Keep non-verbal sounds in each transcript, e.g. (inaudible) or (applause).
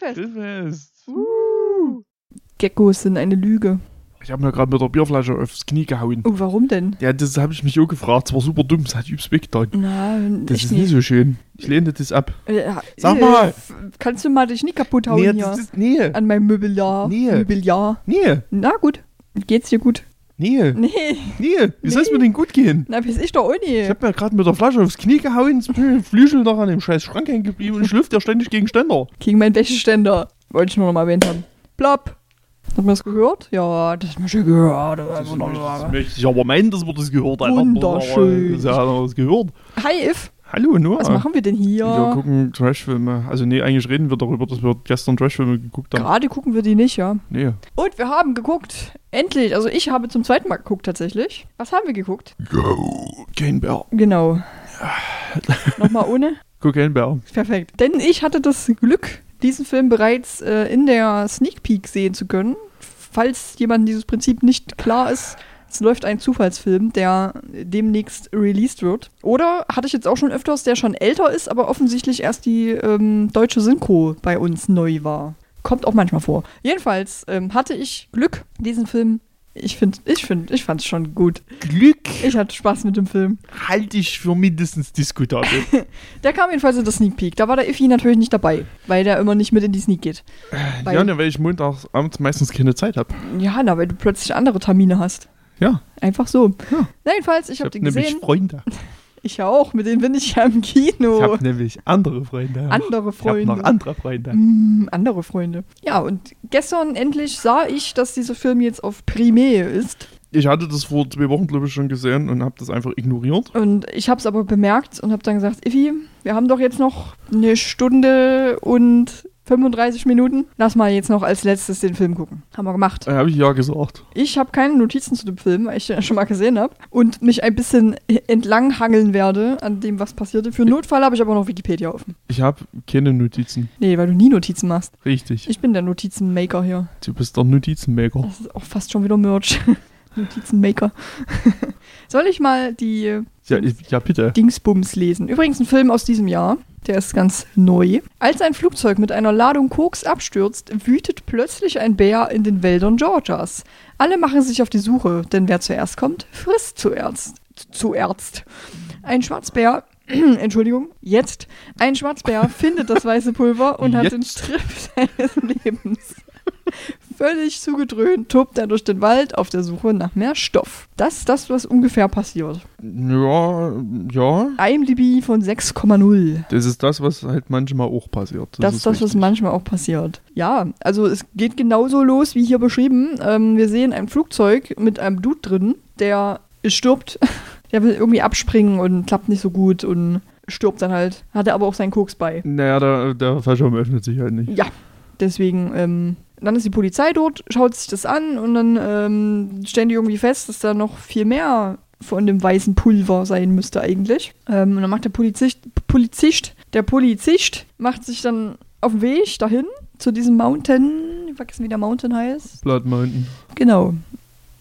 Grillfest. Grillfest. Uh. Geckos sind eine Lüge. Ich habe mir gerade mit der Bierflasche aufs Knie gehauen. Oh, warum denn? Ja, das habe ich mich auch gefragt. Es war super dumm, es hat übelst wehgetan. Na, Das ist nicht so schön. Ich lehne das ab. Äh, Sag äh, mal. f- Kannst du mal dich nicht kaputt hauen Nee, hier? das ist, nee, An meinem Möbeljahr. Nee. Möbeljahr. nee, Na gut. Geht's dir gut? Nee, Nee. nee. Wie soll es mir denn gut gehen? Na, weiß ich doch auch Ich habe mir gerade mit der Flasche aufs Knie gehauen, Flügel noch an dem scheiß Schrank hängen geblieben und schlüpft ja ständig gegen Ständer. Gegen meinen Wäscheständer. Wollte ich nur noch mal erwähnt haben. Plopp. Hat man das gehört? Ja, das haben wir schon gehört. Das möchte, das möchte ich aber meinen, dass wir das gehört haben. Wunderschön. Das haben wir das gehört. Hi, If. Hallo, Noah. Was machen wir denn hier? Wir gucken Trashfilme. Also nee, eigentlich reden wir darüber, dass wir gestern Trashfilme geguckt haben. Gerade gucken wir die nicht, ja. Nee. Und wir haben geguckt. Endlich. Also ich habe zum zweiten Mal geguckt tatsächlich. Was haben wir geguckt? Kein Bär. Genau. Nochmal ohne? (laughs) Kokainbär. Perfekt. Denn ich hatte das Glück, diesen Film bereits äh, in der Sneak Peek sehen zu können. Falls jemand dieses Prinzip nicht klar ist, es läuft ein Zufallsfilm, der demnächst released wird. Oder hatte ich jetzt auch schon öfters, der schon älter ist, aber offensichtlich erst die ähm, deutsche Synchro bei uns neu war. Kommt auch manchmal vor. Jedenfalls ähm, hatte ich Glück, diesen Film. Ich finde, ich finde, ich fand es schon gut. Glück Ich hatte Spaß mit dem Film. halte ich für mindestens diskutabel. (laughs) Der kam jedenfalls in der Sneak Peek. Da war der Iffy natürlich nicht dabei, weil der immer nicht mit in die Sneak geht. Weil- ja, ne, weil ich montagsabends meistens keine Zeit habe. Ja, na, weil du plötzlich andere Termine hast. Ja, Einfach so. Ja. Na, jedenfalls, ich ich habe habe den nämlich gesehen. Freunde. (laughs) Ich auch, mit denen bin ich ja im Kino. Ich habe nämlich andere Freunde. andere Ich habe noch Freunde. andere Freunde. Mm, andere Freunde. Ja, und gestern endlich sah ich, dass dieser Film jetzt auf Primär ist. Ich hatte das vor zwei Wochen, glaube ich, schon gesehen und habe das einfach ignoriert. Und ich habe es aber bemerkt und habe dann gesagt, Iffi, wir haben doch jetzt noch eine Stunde und 35 Minuten. Lass mal jetzt noch als letztes den Film gucken. Haben wir gemacht. Da habe ich ja gesagt. Ich habe keine Notizen zu dem Film, weil ich den ja schon mal gesehen habe. Und mich ein bisschen entlanghangeln werde an dem, was passierte. Für Notfall habe ich aber noch Wikipedia offen. Ich habe keine Notizen. Nee, weil du nie Notizen machst. Richtig. Ich bin der Notizenmaker hier. du bist der Notizenmaker. Das ist auch fast schon wieder Merch. (laughs) Notizenmaker. (laughs) Soll ich mal die Ja, ich, ja bitte. Dingsbums lesen? Übrigens ein Film aus diesem Jahr. Der ist ganz neu. Als ein Flugzeug mit einer Ladung Koks abstürzt, wütet plötzlich ein Bär in den Wäldern Georgias. Alle machen sich auf die Suche, denn wer zuerst kommt, frisst zuerst. Zuerst. Ein Schwarzbär, (clears throat) Entschuldigung, jetzt. Ein Schwarzbär findet das weiße Pulver und hat den Jetzt. Trip (laughs) seines Lebens. (laughs) Völlig zugedröhnt tobt er durch den Wald auf der Suche nach mehr Stoff. Das ist das, was ungefähr passiert. Ja, ja. IMDb von 6,0. Das ist das, was halt manchmal auch passiert. Das ist das, was richtig. manchmal auch passiert. Ja, also es geht genauso los wie hier beschrieben. Ähm, wir sehen ein Flugzeug mit einem Dude drin, der stirbt. (laughs) Der will irgendwie abspringen und klappt nicht so gut und stirbt dann halt. Hat er aber auch seinen Koks bei. Naja, der, der Fallschirm öffnet sich halt nicht. Ja, deswegen, ähm, dann ist die Polizei dort, schaut sich das an und dann ähm, stellen die irgendwie fest, dass da noch viel mehr von dem weißen Pulver sein müsste eigentlich. Ähm, und dann macht der Polizist, Polizist, der Polizist macht sich dann auf den Weg dahin zu diesem Mountain, ich vergessen, wie der Mountain heißt. Blood Mountain. Genau.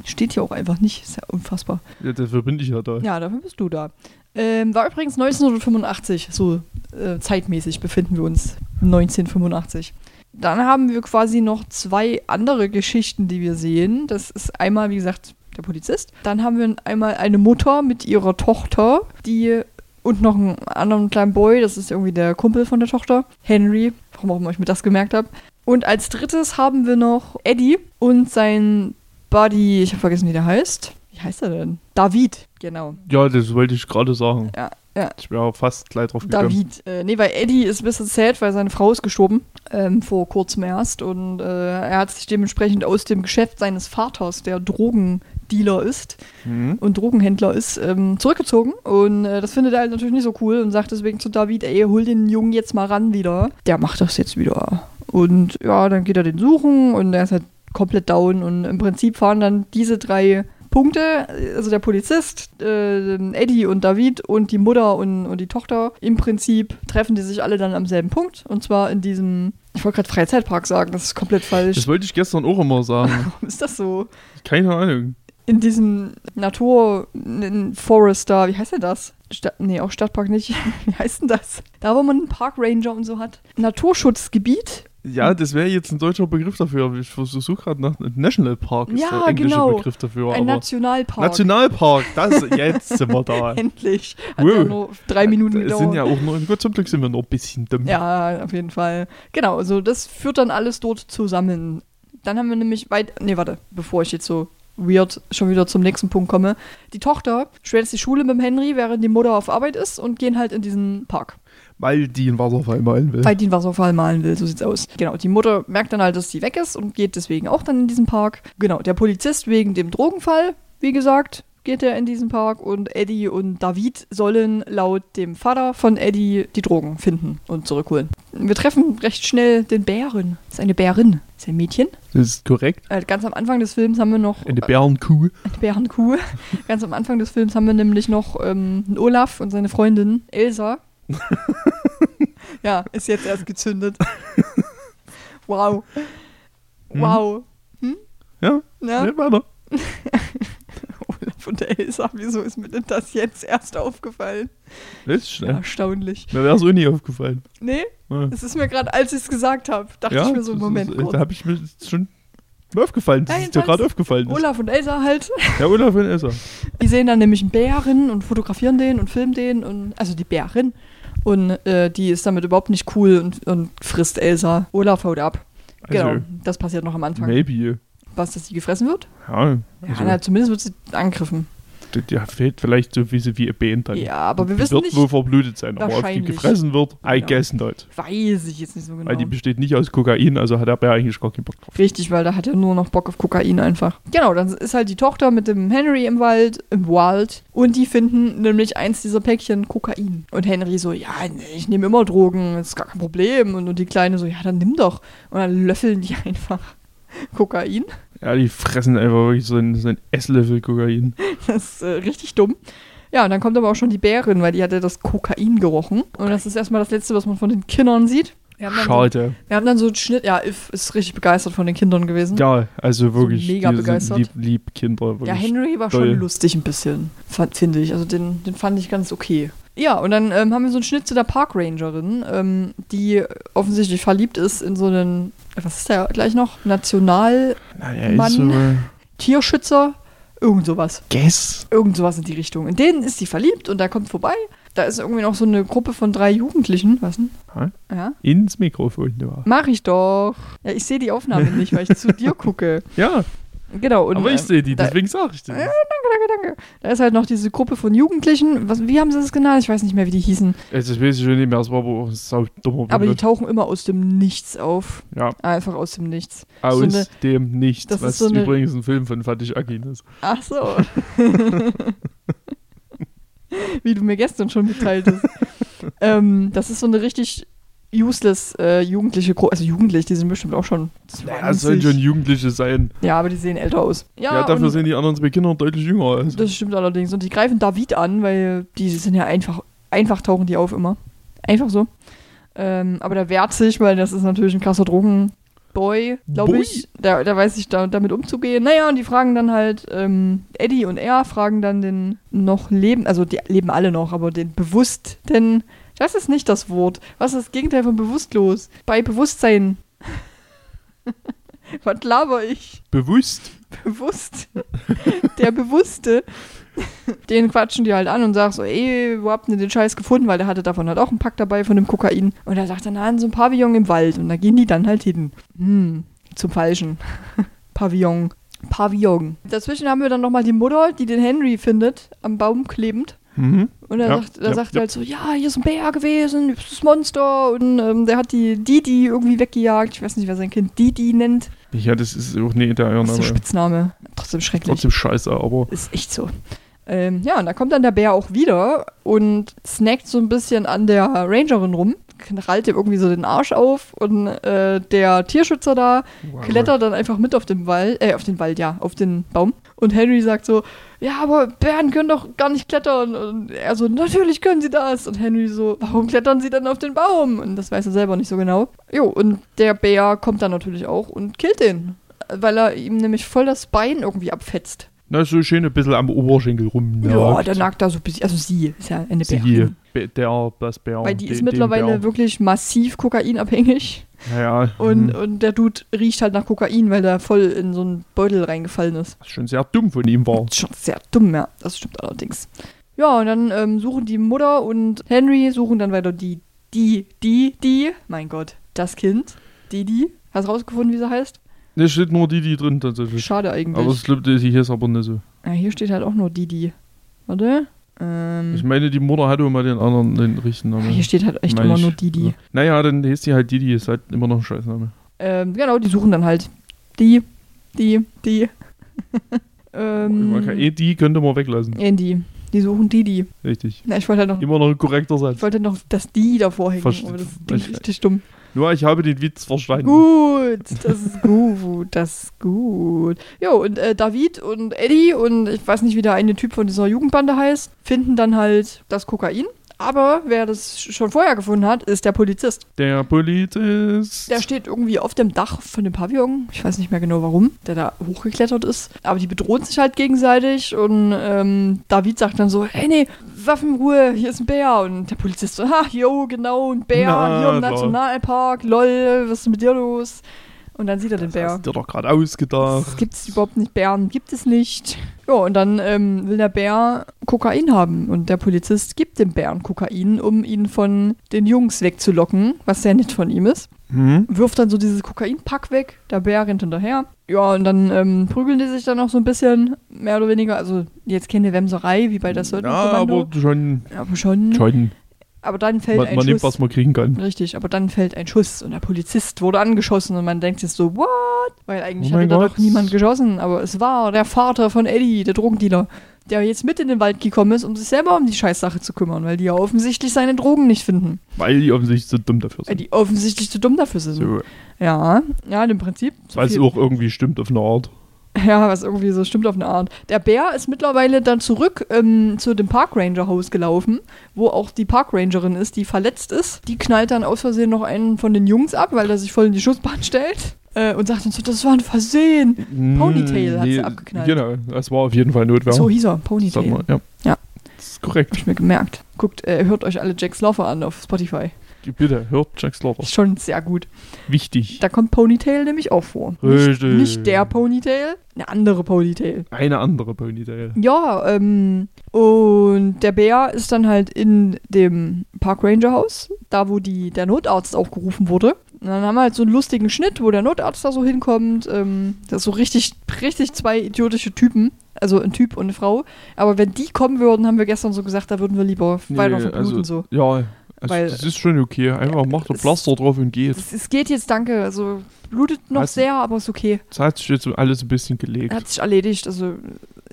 Steht hier auch einfach nicht, ist ja unfassbar. Ja, dafür bin ich ja da. Ja, dafür bist du da. Ähm, war übrigens 1985, so äh, zeitmäßig befinden wir uns 1985. Dann haben wir quasi noch zwei andere Geschichten, die wir sehen. Das ist einmal, wie gesagt, der Polizist. Dann haben wir einmal eine Mutter mit ihrer Tochter, die und noch einen anderen kleinen Boy, das ist irgendwie der Kumpel von der Tochter, Henry, warum auch immer ich mir das gemerkt habe. Und als drittes haben wir noch Eddie und sein Buddy, ich habe vergessen, wie der heißt. Wie heißt er denn? David, genau. Ja, das wollte ich gerade sagen. Ja, ja. Ich wäre auch fast gleich drauf gekommen. David. Äh, nee, weil Eddie ist ein bisschen sad, weil seine Frau ist gestorben. Ähm, vor kurzem erst. Und äh, er hat sich dementsprechend aus dem Geschäft seines Vaters, der Drogendealer ist Mhm. und Drogenhändler ist, ähm, zurückgezogen. Und äh, das findet er halt natürlich nicht so cool und sagt deswegen zu David, ey, hol den Jungen jetzt mal ran wieder. Der macht das jetzt wieder. Und ja, dann geht er den suchen und er ist halt komplett down. Und im Prinzip fahren dann diese drei Punkte, also der Polizist, äh, Eddie und David und die Mutter und, und die Tochter, im Prinzip treffen die sich alle dann am selben Punkt. Und zwar in diesem, ich wollte gerade Freizeitpark sagen, das ist komplett falsch. Das wollte ich gestern auch immer sagen. (laughs) Warum ist das so? Keine Ahnung. in diesem Natur in Forest da, wie heißt denn das? Stadt, nee, auch Stadtpark nicht. (laughs) wie heißt denn das? Da, wo man einen Parkranger und so hat. Naturschutzgebiet. Ja, das wäre jetzt ein deutscher Begriff dafür. Ich versuche gerade nach National Park ist Ja, der englische genau. Begriff dafür. Ein Nationalpark. Nationalpark, das jetzt sind wir da. (laughs) Endlich. Hat Wow. ja nur drei Minuten gedauert. sind ja auch nur, Gott zum Glück sind wir noch ein bisschen dumm. Ja, auf jeden Fall. Genau, also das führt dann alles dort zusammen. Dann haben wir nämlich weit. Nee, warte, bevor ich jetzt so weird schon wieder zum nächsten Punkt komme. Die Tochter schwänzt die Schule mit dem Henry, während die Mutter auf Arbeit ist und gehen halt in diesen Park. Weil die einen Wasserfall malen will. Weil die einen Wasserfall malen will, so sieht's aus. Genau, die Mutter merkt dann halt, dass sie weg ist und geht deswegen auch dann in diesen Park. Genau, der Polizist wegen dem Drogenfall, wie gesagt, geht er in diesen Park und Eddie und David sollen laut dem Vater von Eddie die Drogen finden und zurückholen. Wir treffen recht schnell den Bären. Das ist eine Bärin. Das ist ein Mädchen. Das ist korrekt. Äh, Ganz am Anfang des Films haben wir noch Eine Bärenkuh. eine Bärenkuh. (laughs) Ganz am Anfang des Films haben wir nämlich noch ähm, Olaf und seine Freundin Elsa. (laughs) ja, ist jetzt erst gezündet. (laughs) wow. Mhm. Wow. Ja, Ja, ja. weiter. (laughs) Olaf und Elsa, wieso ist mir denn das jetzt erst aufgefallen? Das ist schnell. Erstaunlich. Mir wäre so nie aufgefallen. Nee, Ja, es ist mir gerade, als ich es gesagt habe, dachte ich mir so, Moment, ist, kurz. da habe ich mir schon aufgefallen, dass Ja, es dir gerade aufgefallen ist. Olaf und Elsa halt. Ja, Olaf und Elsa. Die sehen dann nämlich einen Bären und fotografieren den und filmen den und also die Bärin und äh, die ist damit überhaupt nicht cool und, und frisst Elsa. Olaf haut ab. Also, genau, das passiert noch am Anfang. maybe. Was, dass sie gefressen wird? Ja, Ja, also, na, zumindest wird sie angegriffen. Der fehlt vielleicht so wie sie wie ein dann. Ja, aber wir die wissen wird nicht, wohl verblutet sein, aber ob die gefressen wird, I Genau. guess not. weiß ich jetzt nicht so genau. Weil die besteht nicht aus Kokain, also hat der Bär eigentlich gar keinen Bock drauf. Richtig, weil da hat er nur noch Bock auf Kokain einfach. Genau, dann ist halt die Tochter mit dem Henry im Wald, im Wald und die finden nämlich eins dieser Päckchen Kokain. Und Henry so, ja, ich nehme immer Drogen, das ist gar kein Problem. Und, und die Kleine so, ja, dann nimm doch. Und dann löffeln die (laughs) einfach Kokain. Ja, die fressen einfach wirklich so einen, so einen Esslöffel Kokain. (laughs) Das ist äh, richtig dumm. Ja, und dann kommt aber auch schon die Bärin, weil die hatte das Kokain gerochen. Und das ist erstmal das Letzte, was man von den Kindern sieht. Wir dann so, wir haben dann so einen Schnitt, ja, If ist richtig begeistert von den Kindern gewesen. Ja, also wirklich. mega die sind begeistert. Lieb, lieb Kinder. Wirklich. Ja, Henry war toll. schon lustig ein bisschen, finde ich. Also den, den fand ich ganz okay. Ja, und dann ähm, haben wir so einen Schnitt zu der Parkrangerin, ähm, die offensichtlich verliebt ist in so einen, was ist der gleich noch? National naja, so. Tierschützer, irgend sowas. Guess. Irgend sowas in die Richtung. In denen ist sie verliebt und da kommt vorbei. Da ist irgendwie noch so eine Gruppe von drei Jugendlichen. Was denn? Hä? Ja. Ins Mikrofon, ja. Mach ich doch. Ja, ich sehe die Aufnahme nicht, weil ich zu dir gucke. (laughs) Ja, Genau. Und, aber ich ähm, sehe die, deswegen sage ich das. Ja, danke, danke. Da ist halt noch diese Gruppe von Jugendlichen. Was, wie haben sie das genannt? Ich weiß nicht mehr, wie die hießen. Also, das weiß ich schon nicht mehr, es war aber sau dummer Aber die tauchen immer aus dem Nichts auf. Ja, Einfach aus dem Nichts. aus so eine- dem Nichts, das ist was so eine- übrigens ein Film von Fatih Akin ist. Ach so. (laughs) wie du mir gestern schon mitteilt hast. (laughs) ähm, das ist so eine richtig useless äh, jugendliche. Also jugendlich, die sind bestimmt auch schon 20. Naja, es sollen schon Jugendliche sein. ja, aber die sehen älter aus. Ja, Ja, dafür sehen die anderen zwei Kinder deutlich jünger aus. das stimmt allerdings. Und die greifen David an, weil die sind ja einfach, einfach tauchen die auf immer. Einfach so. Ähm, aber der wehrt sich, weil das ist natürlich ein krasser Drogenboy, glaube ich. Der, der weiß sich da, damit umzugehen. Naja, und die fragen dann halt, ähm, Eddie und er fragen dann den noch leben, also die leben alle noch, aber den bewussten, das ist nicht das Wort. Was ist das Gegenteil von bewusstlos? Bei Bewusstsein. (laughs) Was laber ich? Bewusst. bewusst. der Bewusste. Den quatschen die halt an und sagen so, ey, wo habt ihr den Scheiß gefunden? Weil der hatte davon halt auch einen Pack dabei von dem Kokain. Und er sagt dann, na, in so ein Pavillon im Wald. Und da gehen die dann halt hin. Hm, zum Falschen. (laughs) Pavillon. Pavillon. Dazwischen haben wir dann nochmal die Mutter, die den Henry findet, am Baum klebend. Mhm. Und er Ja, sagt, er ja, sagt ja. halt so, ja, hier ist ein Bär gewesen, das ist das Monster. Und ähm, der hat die Didi irgendwie weggejagt. Ich weiß nicht, wer sein Kind Didi nennt. Ja, das ist auch nie der Das ist Name. Spitzname. Trotzdem schrecklich. Trotzdem scheiße, aber Ist echt so. Ähm, ja, und da kommt dann der Bär auch wieder und snackt so ein bisschen an der Rangerin rum, knallt ihm irgendwie so den Arsch auf und äh, der Tierschützer da klettert dann einfach mit auf den Wald, äh, auf den Wald, ja, auf den Baum. Und Henry sagt so, ja, aber Bären können doch gar nicht klettern. Und er so, natürlich können sie das. Und Henry so, warum klettern sie dann auf den Baum? Und das weiß er selber nicht so genau. Jo, und der Bär kommt dann natürlich auch und killt den. Weil er ihm nämlich voll das Bein irgendwie abfetzt. Na, so schön ein bisschen am Oberschenkel rum. Ja, der nagt da so ein bisschen. Also sie ist ja eine Sie, Bärin. Be- der, das Bär. Weil die den- ist mittlerweile wirklich massiv kokainabhängig. Ja, Und, hm, und der Dude riecht halt nach Kokain, weil der voll in so einen Beutel reingefallen ist. was schon sehr dumm von ihm war. Das (laughs) ist schon sehr dumm, ja. Das stimmt allerdings. Ja, und dann ähm, suchen die Mutter und Henry suchen dann weiter die, die, die, die, mein Gott, das Kind, die, die. Hast du rausgefunden, wie sie heißt? Da steht nur die drin tatsächlich. Schade eigentlich. Aber es glaube, die hier ist aber nicht so. ja, hier steht halt auch nur die. Warte. Ähm, Ich meine, die Mutter hatte immer den anderen, den richtigen Namen. hier steht halt echt Meine immer ich. nur die. Ja. Naja, dann hieß die halt Didi, ist halt immer noch ein Scheißname. Ähm, genau, die suchen dann halt die, die, die. Man (laughs) kann ähm, eh die könnte man weglassen. Andy. Die suchen die. Richtig. Na, ich wollte halt noch, Immer noch ein korrekter Satz. ich wollte noch das die davor hängen, Verste- aber das ist ich- richtig dumm. Nur ich habe den Witz verstanden. Gut, das ist gut, das ist gut. Jo, und äh, David und Eddie und ich weiß nicht, wie der eine Typ von dieser Jugendbande heißt, finden dann halt das Kokain. Aber wer das schon vorher gefunden hat, ist der Polizist. Der Polizist. Der steht irgendwie auf dem Dach von dem Pavillon. Ich weiß nicht mehr genau warum, der da hochgeklettert ist. Aber die bedrohen sich halt gegenseitig und ähm, David sagt dann so, hey nee, Waffenruhe, hier ist ein Bär. Und der Polizist so, ha, jo, genau, ein Bär Na, hier im. Nationalpark, lol, was ist mit dir los? Und dann sieht er den das Bär. hast du dir doch gerade ausgedacht. Das gibt es überhaupt nicht. Bären gibt es nicht. Ja, und dann ähm, will der Bär Kokain haben. Und der Polizist gibt dem Bären Kokain, um ihn von den Jungs wegzulocken, was sehr nett von ihm ist. Hm? Wirft dann so dieses Kokainpack weg. Der Bär rennt hinterher. Ja, und dann ähm, prügeln die sich dann noch so ein bisschen, mehr oder weniger. Also, jetzt keine Wemserei, wie bei der Ja, Söldnerkommando. aber schon. aber schon. schon. Aber dann fällt Man, ein man nimmt, Schuss. was man kriegen kann. Richtig, aber dann fällt ein Schuss und der Polizist wurde angeschossen und man denkt sich so, what? Weil eigentlich Oh hatte da doch niemand geschossen, aber es war der Vater von Eddie, der Drogendealer, der jetzt mit in den Wald gekommen ist, um sich selber um die Scheißsache zu kümmern, weil die ja offensichtlich seine Drogen nicht finden. Weil die offensichtlich so dumm dafür Weil sind. die offensichtlich zu dumm dafür sind. So. Ja, ja, im Prinzip. so Weil es auch irgendwie stimmt auf eine Art. (laughs) Ja, was irgendwie so stimmt auf eine Art. Der Bär ist mittlerweile dann zurück ähm, zu dem Parkranger-Haus gelaufen, wo auch die Parkrangerin ist, die verletzt ist. Die knallt dann aus Versehen noch einen von den Jungs ab, weil er sich voll in die Schussbahn (laughs) stellt. Äh, und sagt dann so, das war ein Versehen. Ponytail hat sie abgeknallt. Genau, das war auf jeden Fall Notwehr. So hieß er, Sag Ponytail. mal, ja. Ja. Das ist korrekt. Hab ich mir gemerkt. Guckt, äh, hört euch alle Jack Slaughter an auf Spotify. Bitte, hört Jack Slaughter. Schon sehr gut. Wichtig. Da kommt Ponytail nämlich auch vor. Nicht, Richtig. nicht der Ponytail, eine andere Ponytail. Eine andere Ponytail. Ja, ähm, und der Bär ist dann halt in dem Park Ranger Haus, da wo die, der Notarzt auch gerufen wurde. Und dann haben wir halt so einen lustigen Schnitt, wo der Notarzt da so hinkommt. Ähm, das ist so richtig, richtig zwei idiotische Typen. Also ein Typ und eine Frau. Aber wenn die kommen würden, haben wir gestern so gesagt, da würden wir lieber weiter Nee, verbluten also, so. Ja, also Weil- das ist schon okay. Einfach macht ein es- Pflaster drauf und geht. Es, es geht jetzt, danke. Also blutet noch Hast- sehr, aber ist okay. Das hat sich jetzt alles ein bisschen gelegt. Hat sich erledigt. Also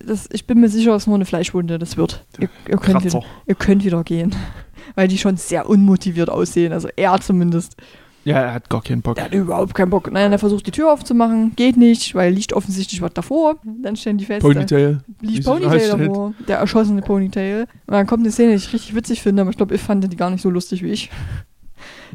das, ich bin mir sicher, es ist nur eine Fleischwunde. Das wird. Ihr, ihr, könnt wieder, ihr könnt wieder gehen. (laughs) Weil die schon sehr unmotiviert aussehen. Also er zumindest. Ja, er hat gar keinen Bock. Der hat überhaupt keinen Bock. Nein, er versucht die Tür aufzumachen. Geht nicht, weil liegt offensichtlich was davor. Dann stellen die fest. Ponytail. Liegt Ponytail davor. Der erschossene Ponytail. Und dann kommt eine Szene, die ich richtig witzig finde, aber ich glaube, ich fand die gar nicht so lustig wie ich.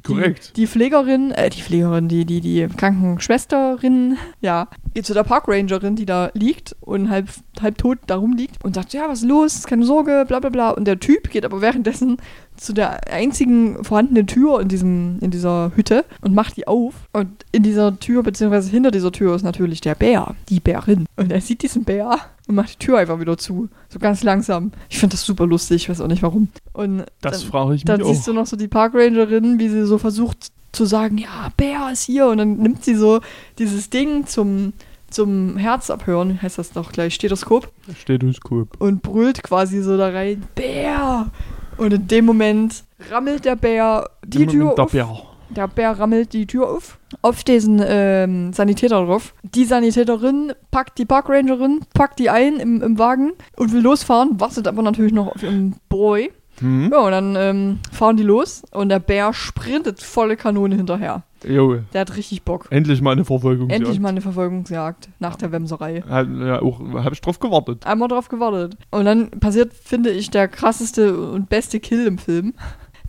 Korrekt. Die, die Pflegerin, äh, die Pflegerin, die, die, die Krankenschwesterin, ja, geht zu der Parkrangerin, die da liegt und halb, halb tot da rumliegt und sagt, ja, was ist los, keine Sorge, bla bla bla. Und der Typ geht aber währenddessen zu der einzigen vorhandenen Tür in, diesem, in dieser Hütte und macht die auf. Und in dieser Tür, beziehungsweise hinter dieser Tür ist natürlich der Bär, die Bärin. Und er sieht diesen Bär und macht die Tür einfach wieder zu. So ganz langsam. Ich finde das super lustig, ich weiß auch nicht warum. Und Das frage ich mich dann auch. siehst du noch so die Parkrangerin, wie sie so versucht zu sagen, ja, Bär ist hier. Und dann nimmt sie so dieses Ding zum, zum Herz abhören, heißt das doch gleich, Stethoskop, Stethoskop. und brüllt quasi so da rein, Bär! Und in dem Moment rammelt der Bär die Tür Moment der auf. Bär. Der Bär rammelt die Tür auf. Auf diesen ähm, Sanitäter drauf. Die Sanitäterin packt die Parkrangerin, packt die ein im, im Wagen und will losfahren, wartet aber natürlich noch auf ihren Boy. Hm? Ja, und dann ähm, fahren die los und der Bär sprintet volle Kanone hinterher. Jo, Der hat richtig Bock. endlich mal eine Verfolgung. Endlich mal eine Verfolgungsjagd nach der Wemserei. Ja, auch, hab ich drauf gewartet. Einmal drauf gewartet. Und dann passiert, finde ich, der krasseste und beste Kill im Film.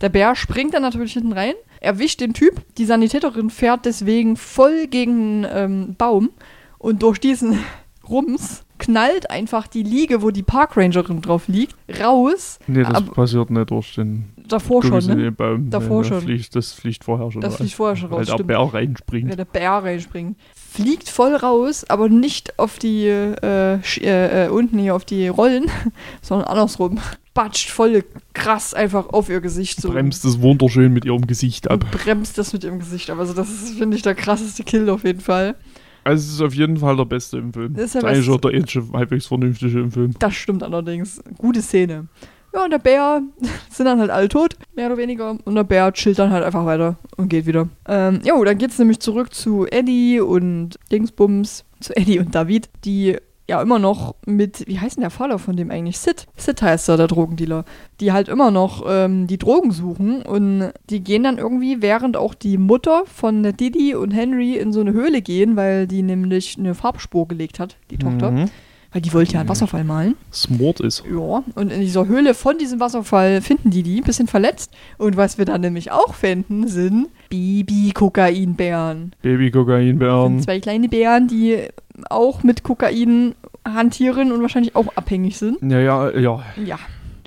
Der Bär springt dann natürlich hinten rein, erwischt den Typ. Die Sanitäterin fährt deswegen voll gegen einen ähm, Baum. Und durch diesen (laughs) Rums knallt einfach die Liege, wo die Parkrangerin drauf liegt, raus. Nee, das Aber- passiert nicht durch den Davor schon, ne? den Baum. Davor Nee, schon. Das fliegt, das fliegt vorher schon Das raus. fliegt vorher schon Weil raus, der stimmt. Bär reinspringt. Wenn der Bär reinspringt. Fliegt voll raus, aber nicht auf die, äh, äh, äh, unten hier auf die Rollen, (laughs) sondern andersrum. Batscht voll krass einfach auf ihr Gesicht. So. Bremst es wunderschön mit ihrem Gesicht ab. Und bremst das mit ihrem Gesicht ab. Also das ist, finde ich, der krasseste Kill auf jeden Fall. Also es ist auf jeden Fall der Beste im Film. Das ist der Das eigentlich Beste. auch der einzige halbwegs vernünftige im Film. Das stimmt allerdings. Gute Szene. Ja, und der Bär (laughs) sind dann halt alle tot, mehr oder weniger. Und der Bär chillt dann halt einfach weiter und geht wieder. Ähm, jo, dann geht's nämlich zurück zu Eddie und Dingsbums, zu Eddie und David, die ja immer noch mit, wie heißt denn der Vater von dem eigentlich? Sid. Sid heißt er, der Drogendealer. Die halt immer noch ähm, die Drogen suchen und die gehen dann irgendwie, während auch die Mutter von Didi und Henry in so eine Höhle gehen, weil die nämlich eine Farbspur gelegt hat, die Tochter. Mhm. Weil die wollte ja einen Wasserfall malen. Smart ist. Ja, und in dieser Höhle von diesem Wasserfall finden die die, ein bisschen verletzt. Und was wir dann nämlich auch finden, sind Baby-Kokainbären. Baby-Kokainbären. Sind zwei kleine Bären, die auch mit Kokain hantieren und wahrscheinlich auch abhängig sind. Ja, ja, ja. Ja.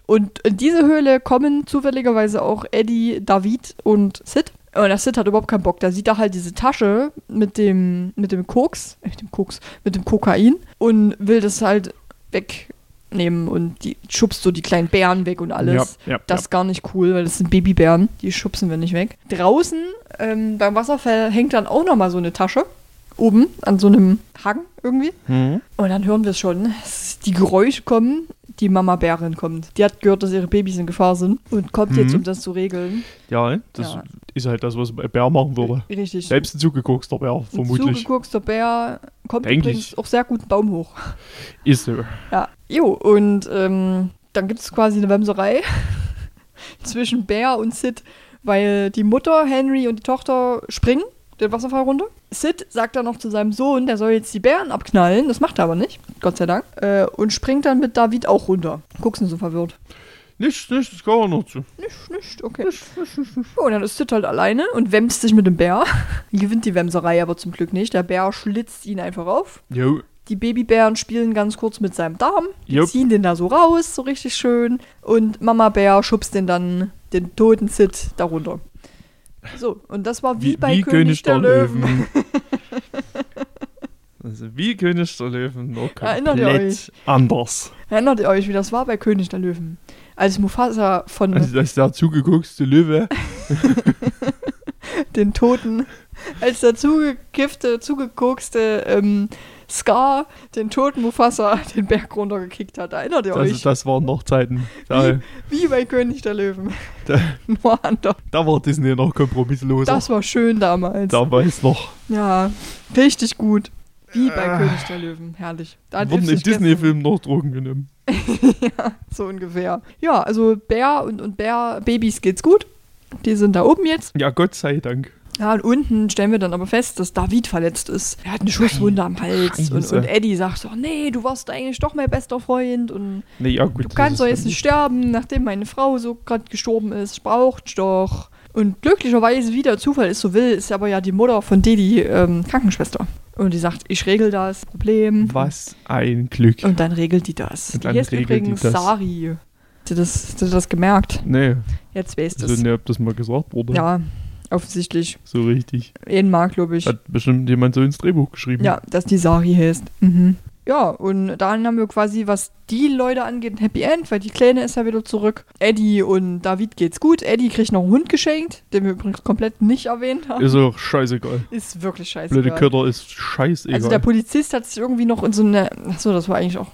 Und in diese Höhle kommen zufälligerweise auch Eddie, David und Sid. Und der Sid hat überhaupt keinen Bock. Da sieht er halt diese Tasche mit dem, mit dem Koks, äh, mit dem Koks, mit dem Kokain und will das halt wegnehmen und die schubst so die kleinen Bären weg und alles. Ja, ja, Das ist gar nicht cool, weil das sind Babybären, die schubsen wir nicht weg. Draußen ähm, beim Wasserfall hängt dann auch nochmal so eine Tasche. Oben an so einem Hang irgendwie. ja. Mhm. Und dann hören wir es schon. Die Geräusche kommen. Die Mama Bärin kommt. Die hat gehört, dass ihre Babys in Gefahr sind und kommt jetzt, Mhm. um das zu regeln. ja, das Ja. ist halt das, was ein Bär machen würde. Richtig. Selbst ein zugeguckster Bär, Ein vermutlich. Zugeguckster Bär kommt Denk übrigens auch sehr gut einen Baum hoch. Ist so. Ja. Jo, und ähm, dann gibt es quasi eine Wemserei (laughs) zwischen Bär und Sid, weil die Mutter, Henry und die Tochter springen den Wasserfall runter. Sid sagt dann noch zu seinem Sohn, der soll jetzt die Bären abknallen. Das macht er aber nicht, Gott sei Dank. Äh, und springt dann mit David auch runter. Guckst du so verwirrt. Nicht, nicht, das gehört noch zu. Nicht, nicht, okay. Oh, und dann ist Sid halt alleine und wämst sich mit dem Bär. (laughs) Gewinnt die Wemserei aber zum Glück nicht. Der Bär schlitzt ihn einfach auf. Jo. Die Babybären spielen ganz kurz mit seinem Darm. Jupp. ziehen den da so raus, so richtig schön. Und Mama Bär schubst den dann, den toten Sid, darunter. So, und das war wie, bei König, der, Löwen. also (laughs) wie König der Löwen, nur Erinnert ihr komplett anders. Erinnert ihr euch, wie das war bei König der Löwen? Als Mufasa von Also das der zugeguckste Löwe. (laughs) den Toten, als der zugekiffte, zugekokste ähm, Scar den toten Mufasa (laughs) den Berg runtergekickt hat. Erinnert ihr Das, euch? das waren noch Zeiten. Da, Wie bei König der Löwen. da, (laughs) Nur anders. da war Disney noch kompromissloser. Das war schön damals. Damals noch. Ja, richtig gut. Wie bei Ah. König der Löwen. Herrlich. Da Wurden in Disney-Filmen noch Drogen genommen. (laughs) ja, so ungefähr. Ja, also Bär und, und Bär-Babys geht's gut. Die sind da oben jetzt. Ja, Gott sei Dank. Ja, und unten stellen wir dann aber fest, dass David verletzt ist. Er hat eine Schusswunde am Hals. Und, und Eddie sagt so, nee, du warst eigentlich doch mein bester Freund. Und Nee, ja gut. du kannst ist doch jetzt nicht sterben, nachdem meine Frau so gerade gestorben ist. Braucht doch. Und glücklicherweise, wie der Zufall es so will, ist aber ja die Mutter von Didi ähm, Krankenschwester. Und die sagt, ich regel das Problem. Was ein Glück. Und dann regelt die das. Und die dann regelt die übrigens das. Sari. Hast du das, hast du das gemerkt? Nee, Jetzt weißt du also es. ne, ob das mal gesagt wurde. Ja, offensichtlich. So richtig. Glaube ich. Hat bestimmt jemand so ins Drehbuch geschrieben. Ja, dass die Sari heißt. Mhm. Ja, und dann haben wir quasi, was die Leute angeht, ein Happy End, weil die Kleine ist ja wieder zurück. Eddie und David geht's gut. Eddie kriegt noch einen Hund geschenkt, den wir übrigens komplett nicht erwähnt haben. Ist auch scheißegal. Ist wirklich scheiße. Blöde Kötter ist scheißegal. Also der Polizist hat sich irgendwie noch in so eine, achso, das war eigentlich auch,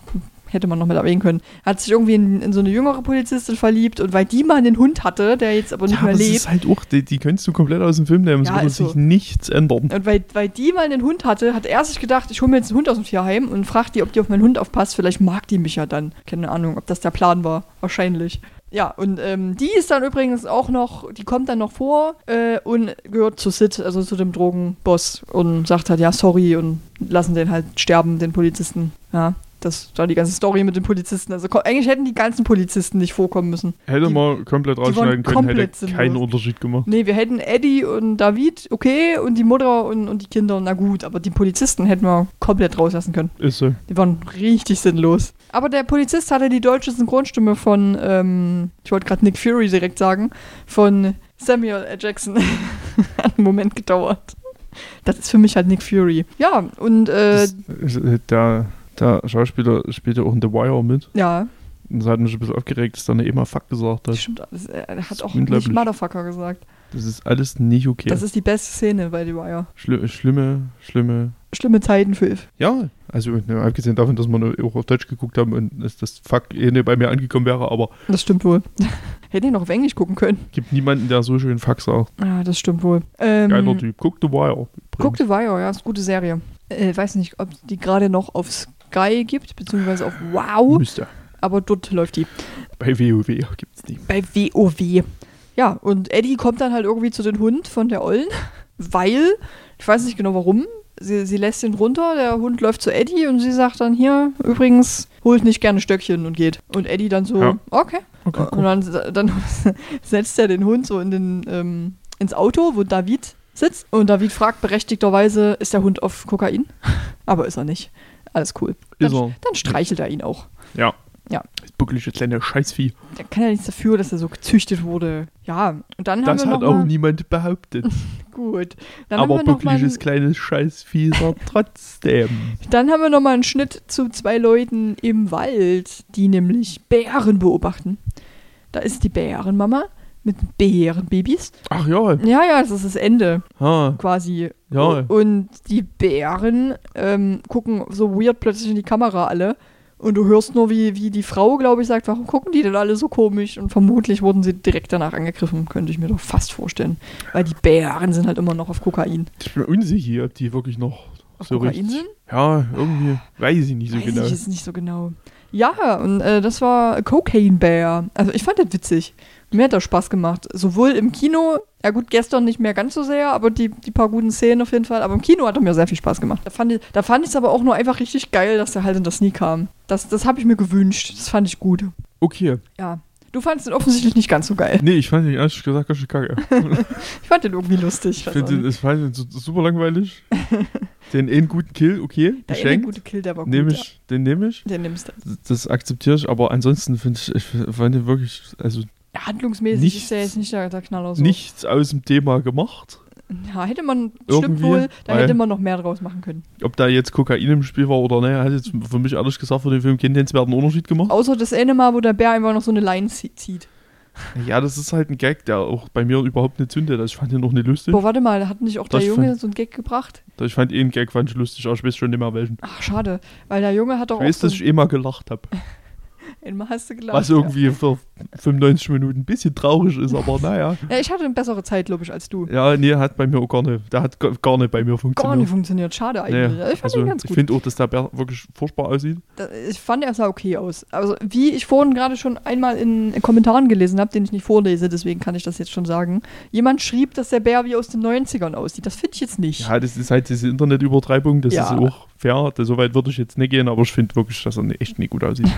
hätte man noch mit erwähnen können, hat sich irgendwie in, in so eine jüngere Polizistin verliebt und weil die mal einen Hund hatte, der jetzt aber nicht ja, mehr das lebt, ist halt auch, die, die könntest du komplett aus dem Film nehmen. Es Ja, würde ist so. sich nichts ändern. Und weil, weil die mal einen Hund hatte, hat er sich gedacht, ich hole mir jetzt einen Hund aus dem Tierheim und fragt die, ob die auf meinen Hund aufpasst. Vielleicht mag die mich ja dann. Keine Ahnung, ob das der Plan war. Wahrscheinlich. Ja, und ähm, die ist dann übrigens auch noch, die kommt dann noch vor äh, und gehört zu Sid, also zu dem Drogenboss und sagt halt, ja, sorry und lassen den halt sterben, den Polizisten. Ja, Das da die ganze Story mit den Polizisten. Also eigentlich hätten die ganzen Polizisten nicht vorkommen müssen. Hätte Die- man komplett rausschneiden können, komplett hätte sinnlos. keinen Unterschied gemacht. Nee, wir hätten Eddie und David, okay, und die Mutter und, und die Kinder, na gut, aber die Polizisten hätten wir komplett rauslassen können. Ist so. Die waren richtig sinnlos. Aber der Polizist hatte die deutsche Synchronstimme von, ähm, ich wollte gerade Nick Fury direkt sagen, von Samuel L. Jackson. (laughs) Hat einen Moment gedauert. Das ist für mich halt Nick Fury. Ja, und äh, Das, äh, der, Schauspieler spielt ja auch in The Wire mit. ja, Und das hat mich ein bisschen aufgeregt, dass er eine immer Fuck gesagt das hat. stimmt alles. Er hat auch nicht Motherfucker gesagt. Das ist alles nicht okay. Das ist die beste Szene bei The Wire. Schli schlimme, schlimme. Schlimme Zeiten für If. Ja, also ne, abgesehen davon, dass wir auch auf Deutsch geguckt haben und dass das Fuck eh nicht bei mir angekommen wäre, aber Das stimmt wohl. (laughs) Hätte ich noch auf Englisch gucken können. gibt niemanden, der so schön Fuck sagt. Ah, das stimmt wohl. Ähm, Geiler Typ. Guck The Wire. Guck The Wire, ja, ist eine gute Serie. Äh, weiß nicht, ob die gerade noch auf Sky gibt, beziehungsweise auf Wow, Müsste. aber dort läuft die. Bei WoW gibt's die. Bei WoW. Ja, und Eddie kommt dann halt irgendwie zu den Hund von der Ollen, weil, ich weiß nicht genau warum, sie, sie lässt ihn runter, der Hund läuft zu Eddie und sie sagt dann hier, übrigens, holt nicht gerne Stöckchen und geht. Und Eddie dann so, Ja. okay. Okay, Und dann, dann (laughs) setzt er den Hund so in den, ähm, ins Auto, wo David sitzt. Und David fragt berechtigterweise, ist der Hund auf Kokain? (laughs) Aber ist er nicht. Alles cool. Dann, er. dann streichelt er ihn auch. Ja. Ja. Das buckelige kleine Scheißvieh. Der kann ja nichts dafür, dass er so gezüchtet wurde. Ja, und dann Das haben wir hat noch auch mal, niemand behauptet. (laughs) Gut. Dann Aber mal, buckliges kleines Scheißvieh sagt (laughs) trotzdem. dann haben wir noch mal einen Schnitt zu zwei Leuten im Wald, die nämlich Bären beobachten. Da ist die Bärenmama mit Bärenbabys. Ach ja. Ja, ja, das ist das Ende. Ha. quasi. Ja. Und die Bären ähm, gucken so weird plötzlich in die Kamera alle. Und du hörst nur, wie, wie die Frau, glaube ich, sagt, warum gucken die denn alle so komisch? Und vermutlich wurden sie direkt danach angegriffen, könnte ich mir doch fast vorstellen. Weil die Bären sind halt immer noch auf Kokain. Ich bin unsicher, ob die wirklich noch Auf so Kokain richtig. sind? Ja, irgendwie. Weiß ich nicht so Weiß genau. ich jetzt nicht so genau. Ja, und äh, das war Cocaine Bear. Also ich fand das witzig. Mir hat das Spaß gemacht. Sowohl im Kino, ja gut, gestern nicht mehr ganz so sehr, aber die, die paar guten Szenen auf jeden Fall. Aber im Kino hat er mir sehr viel Spaß gemacht. Da fand ich da fand es aber auch nur einfach richtig geil, dass der halt in das nie kam. Das, das habe ich mir gewünscht. Das fand ich gut. Okay. Ja. Du fandest den offensichtlich nicht ganz so geil. Nee, ich fand den ehrlich gesagt ganz schön kacke. (laughs) Ich fand den irgendwie lustig. Ich finde den, ich fand den so- super langweilig. (laughs) den einen guten Kill, okay, Der eine geschenkt. gute Kill, der war gut. Nehme ja. ich, den nehme ich. Den nimmst du. Das- akzeptiere ich, aber ansonsten finde ich, ich fand den wirklich, also handlungsmäßig Nichts- ist der jetzt nicht der, der Knaller so. nichts aus dem Thema gemacht. Ja, hätte man, stimmt wohl, da hätte man noch mehr draus machen können. Ob da jetzt Kokain im Spiel war oder ne, hat jetzt für mich ehrlich gesagt für den Film keinen nennenswerten Unterschied gemacht. Außer das eine Mal, wo der Bär einfach noch so eine Line zie- zieht. Ja, das ist halt ein Gag, der auch bei mir überhaupt nicht zündet. Also ich fand den noch nicht lustig. Boah, warte mal, hat nicht auch der Das Junge fand- so einen Gag gebracht? Ich fand eh einen Gag fand ich lustig, aber ich weiß schon nicht mehr welchen. Ach, schade. Weil der Junge hat doch Ich weiß, auch so dass ich eh mal gelacht habe. (laughs) einmal hast du gelacht. Was irgendwie für 95 Minuten ein bisschen traurig ist, aber naja. Ja. ja, ich hatte eine bessere Zeit, glaube ich, als du. Ja, nee, hat bei mir auch gar nicht. Der hat gar- gar nicht bei mir Gar funktioniert. nicht funktioniert. Schade eigentlich. Nee, Ja, ich fand also, ganz ich gut. finde auch, dass der Bär wirklich furchtbar aussieht. Da- Ich fand, er sah okay aus. Also, wie ich vorhin gerade schon einmal in Kommentaren gelesen habe, den ich nicht vorlese, deswegen kann ich das jetzt schon sagen. Jemand schrieb, dass der Bär wie aus den 90ern aussieht. Das finde ich jetzt nicht. Ja, das ist halt diese Internetübertreibung, das Ja. ist auch fair. So weit würde ich jetzt nicht gehen, aber ich finde wirklich, dass er echt nicht gut aussieht.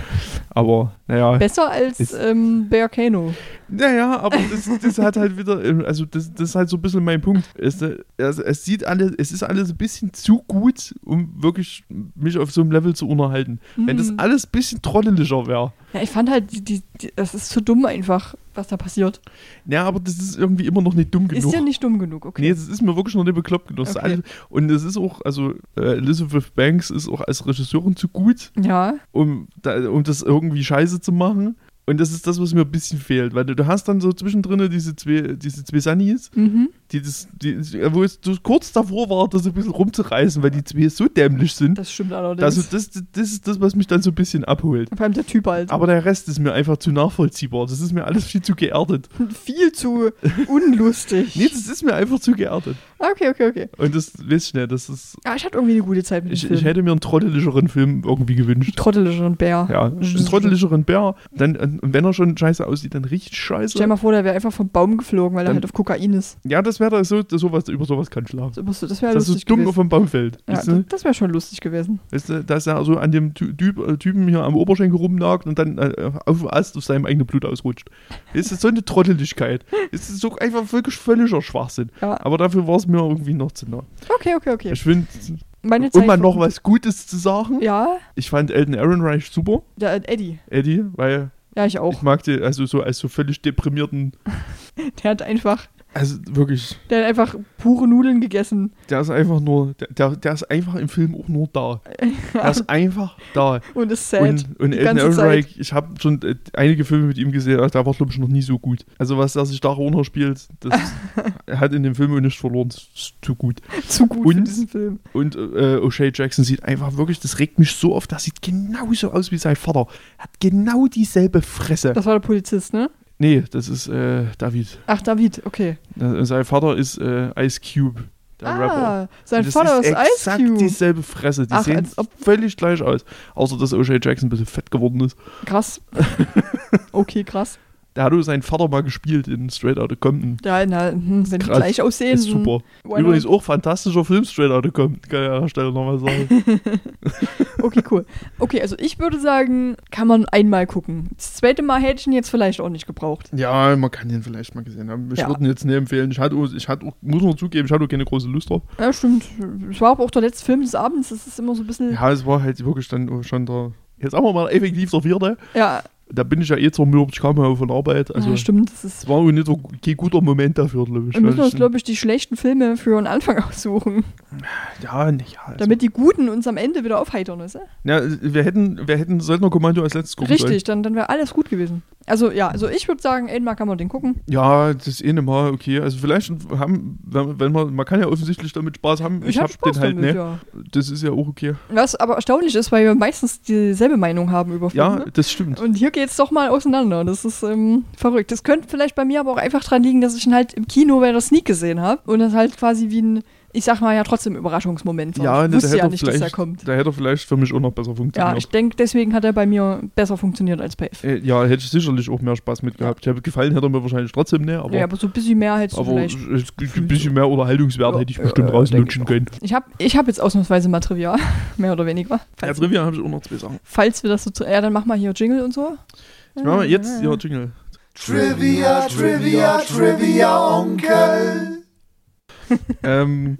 aber, naja. Besser als Ist- ähm, Bear Kano. Naja, aber das, das hat halt wieder, ähm, also das, das ist halt so ein bisschen mein Punkt. Es, äh, also es sieht alles, es ist alles ein bisschen zu gut, um wirklich mich auf so einem Level zu unterhalten. Wenn das Hm. alles ein bisschen trotteliger wäre. Ja, ich fand halt, die, die, das ist zu dumm einfach, was da passiert. Ja, aber das ist irgendwie immer noch nicht dumm genug. Ist ja nicht dumm genug, okay. Nee, das ist mir wirklich noch nicht bekloppt genug. Okay. Und es ist auch, also äh, Elizabeth Banks ist auch als Regisseurin zu gut, Ja, um, da, um das irgendwie scheiße zu machen. Und das ist das, was mir ein bisschen fehlt, weil du, du hast dann so zwischendrin diese zwei, diese zwei Sunnies, mhm. die das, die, wo es so kurz davor war, das ein bisschen rumzureißen, weil die zwei so dämlich sind. das stimmt allerdings. Also das, das ist das, was mich dann so ein bisschen abholt. Vor allem der Typ halt. Aber der Rest ist mir einfach zu nachvollziehbar. Das ist mir alles viel zu geerdet. (laughs) Viel zu unlustig. Nee, das ist mir einfach zu geerdet. Okay, okay, okay. Und das weiß ich nicht, das ist. Ja, ich hatte irgendwie eine gute Zeit mit dem Ich, Film. ich hätte mir einen trottelischeren Film irgendwie gewünscht. Trottelischeren Bär. Ja, Das einen trottelischeren Bär. Dann, und wenn er schon scheiße aussieht, dann richtig scheiße. Stell dir mal vor, der wäre einfach vom Baum geflogen, weil er Dann- halt auf Kokain ist. Ja, das wäre da so, sowas, über sowas kann schlafen. Das, das wäre Das ist lustig dumm auf dem Baum fällt. Ja, weißt das, du? das wäre schon lustig gewesen. Weißt du, dass er so an dem Ty- typ, äh, Typen hier am Oberschenkel rumnagt und dann äh, auf dem Ast aus seinem eigenen Blut ausrutscht. Das ist so eine Trotteligkeit. Es ist so einfach wirklich völliger Schwachsinn. Ja. Aber dafür war es mir irgendwie noch zu nah. Okay, okay, okay. Ich finde, Meine um mal noch was Gutes zu sagen, Ja, ich fand Elton Ehrenreich super, der äh, Eddie. Eddie, weil Ja, ich auch. ich mag den also so als so völlig deprimierten, (laughs) Der hat einfach, also wirklich, der hat einfach pure Nudeln gegessen. der ist einfach nur, der, der, ist einfach im Film auch nur da. (laughs) Der ist einfach da. Und ist sad. Und, und Elton. Ehrenreich, ich habe schon äh, einige Filme mit ihm gesehen, der war, glaube ich, noch nie so gut. Also, was er sich da runterspielt, das (laughs) hat in dem Film auch nicht verloren, das ist zu gut. Zu gut für Und- diesen Film. Und äh, O'Shea Jackson sieht einfach wirklich, das regt mich so auf, das sieht genauso aus wie sein Vater. Hat genau dieselbe Fresse. Das war der Polizist, ne? Nee, das ist äh, David. Ach, David, okay. Äh, sein Vater ist äh, Ice Cube, der Rapper. Ah, sein Und Vater ist, Ice exakt Cube. dieselbe Fresse. Die Ach, sehen völlig gleich aus. Außer, dass O'Shea Jackson ein bisschen fett geworden ist. Krass. (laughs) okay, krass. Der hat auch seinen Vater mal gespielt in Straight Outta Compton. Ja, na, hm, wenn die krass. gleich aussehen. Ist super. why Übrigens not? auch fantastischer Film, Straight Outta Compton, kann ich an der Stelle nochmal sagen. (laughs) Okay, cool. Okay, also ich würde sagen, kann man einmal gucken. Das zweite Mal hätte ich ihn jetzt vielleicht auch nicht gebraucht. ja, man kann den vielleicht mal gesehen haben. Ich Ja. würde ihn jetzt nicht empfehlen. Ich hatte, auch, ich hatte auch, muss man zugeben, ich hatte auch keine große Lust drauf. Ja, stimmt. Es war aber auch der letzte Film des Abends. Das ist immer so ein bisschen. Ja, es war halt wirklich dann auch schon der, jetzt wir mal effektiv der vierte. Ja, Da bin ich ja eh zermürbt, ich kam ja von Arbeit. Also, ja stimmt. Das ist war auch nicht so kein guter Moment dafür, glaube ich. Wir müssen uns, glaube ich, die schlechten Filme für einen Anfang (laughs) aussuchen, ja, nicht, ja, also, damit die guten uns am Ende wieder aufheitern, du? ja, wir hätten, wir hätten Söldnerkommando als letztes gucken sollen. Richtig, dann, dann wäre alles gut gewesen. Also ja, also ich würde sagen, einmal kann man den gucken. Ja, das ist eh nicht mal okay. Also vielleicht haben, wenn, wenn man, man kann ja offensichtlich damit Spaß haben. Ich, hab hab Spaß den halt, damit, ne? ja. Das ist ja auch okay. Was aber erstaunlich ist, weil wir meistens dieselbe Meinung haben über Filme. Ja, das stimmt. Und hier geht es doch mal auseinander. Das ist ähm, verrückt. Das könnte vielleicht bei mir aber auch einfach dran liegen, dass ich ihn halt im Kino bei der Sneak gesehen habe. Und das halt quasi wie ein, ich sag mal ja trotzdem Überraschungsmoment. Ja, ich ne, wusste da ja hätte nicht, dass er kommt. da hätte er vielleicht für mich auch noch besser funktioniert. Ja, ich denke, deswegen hat er bei mir besser funktioniert als bei F. Äh, ja, hätte ich sicherlich auch mehr Spaß mit gehabt. Ich habe gefallen hätte er mir wahrscheinlich trotzdem nicht, aber, ja, aber so ein bisschen mehr hättest du aber vielleicht. ein bisschen mehr Unterhaltungswert Ja, hätte ich bestimmt ja, denk rauslutschen ich können. Ich habe ich hab jetzt ausnahmsweise mal Trivia, (laughs) mehr oder weniger. Ja, Trivia habe ich auch noch zwei Sachen. falls wir das so. Ja, dann mach mal hier Jingle und so. Ich mache mal jetzt ja, Jingle. Trivia, Trivia, Trivia, Onkel. (laughs) ähm,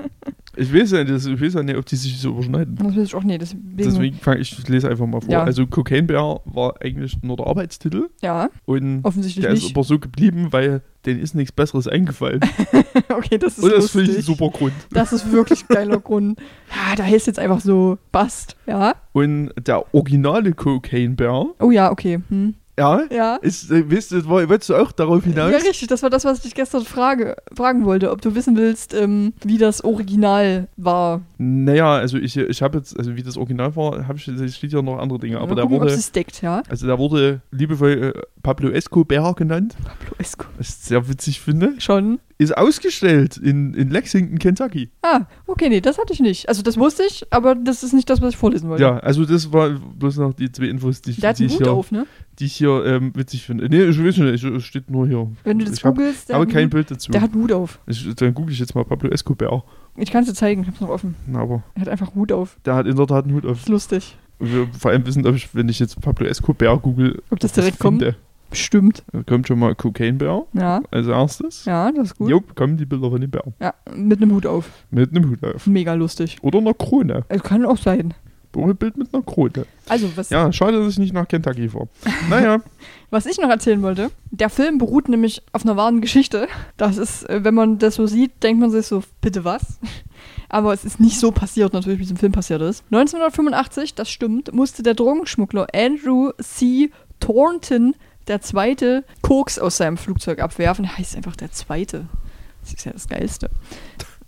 ich weiß ja nicht, ich weiß ja nicht, ob die sich so überschneiden. Das weiß ich auch nicht. Deswegen, Deswegen fange ich, ich lese einfach mal vor. Ja. Also Cocaine Bear war eigentlich nur der Arbeitstitel ja, und offensichtlich der ist nicht. aber so geblieben, weil denen ist nichts Besseres eingefallen. (laughs) okay, das ist und das finde ich ein super Grund. Das ist wirklich ein geiler (laughs) Grund. Ja, da heißt jetzt einfach so Bast. Ja. Und der originale Cocaine Bear, Oh ja, okay. Hm. Ja, Ja. ist, äh, weißt du, wolltest du auch darauf hinaus? Ja, richtig. Das war das, was ich dich gestern frage, fragen wollte. Ob du wissen willst, ähm, wie das Original war. Naja, also ich, ich habe jetzt, also wie das Original war, habe ich, es steht ja noch andere Dinge, aber Mal der gucken, wurde, es deckt, ja. also der wurde liebevoll äh, Pablo Escobar genannt, Pablo Esco. was ich sehr witzig finde, Schon. Ist ausgestellt in, in Lexington, Kentucky. Ah, okay, nee, das hatte ich nicht. Also das wusste ich, aber das ist nicht das, was ich vorlesen wollte. Ja, also das war bloß noch die zwei Infos, die ich, Der hat die einen ich Hut hier, auf, ne? die ich hier ähm, witzig finde. Nee, ich weiß nicht, es steht nur hier. Wenn du das ich googelst, der, aber kein Bild dazu. der hat einen Hut auf. Ich, dann google ich jetzt mal Pablo Escobar. Ich kann es dir zeigen, ich hab's noch offen. Na, aber Er hat einfach einen Hut auf. der hat in der Tat einen Hut auf. ist lustig. Wir vor allem wissen, ob ich, wenn ich jetzt Pablo Escobar google, Ob das direkt kommt? finde. Bestimmt. Da kommt schon mal Cocaine Bear Ja, als erstes. ja, das ist gut. Jo, kommen die Bilder von dem Bär. Ja, mit einem Hut auf. Mit einem Hut auf. Mega lustig. Oder einer Krone. Es kann auch sein. Bild mit einer Krone. Also, was, Ja, schade, dass ich nicht nach Kentucky fahre. naja, (laughs) was ich noch erzählen wollte, der Film beruht nämlich auf einer wahren Geschichte. Das ist, äh, wenn man das so sieht, denkt man sich so, bitte was? (laughs) Aber es ist nicht so passiert, natürlich, wie es im Film passiert ist. 1985, das stimmt, musste der Drogenschmuggler Andrew C. Thornton der zweite Koks aus seinem Flugzeug abwerfen. Er heißt einfach der zweite. Das ist ja das Geilste.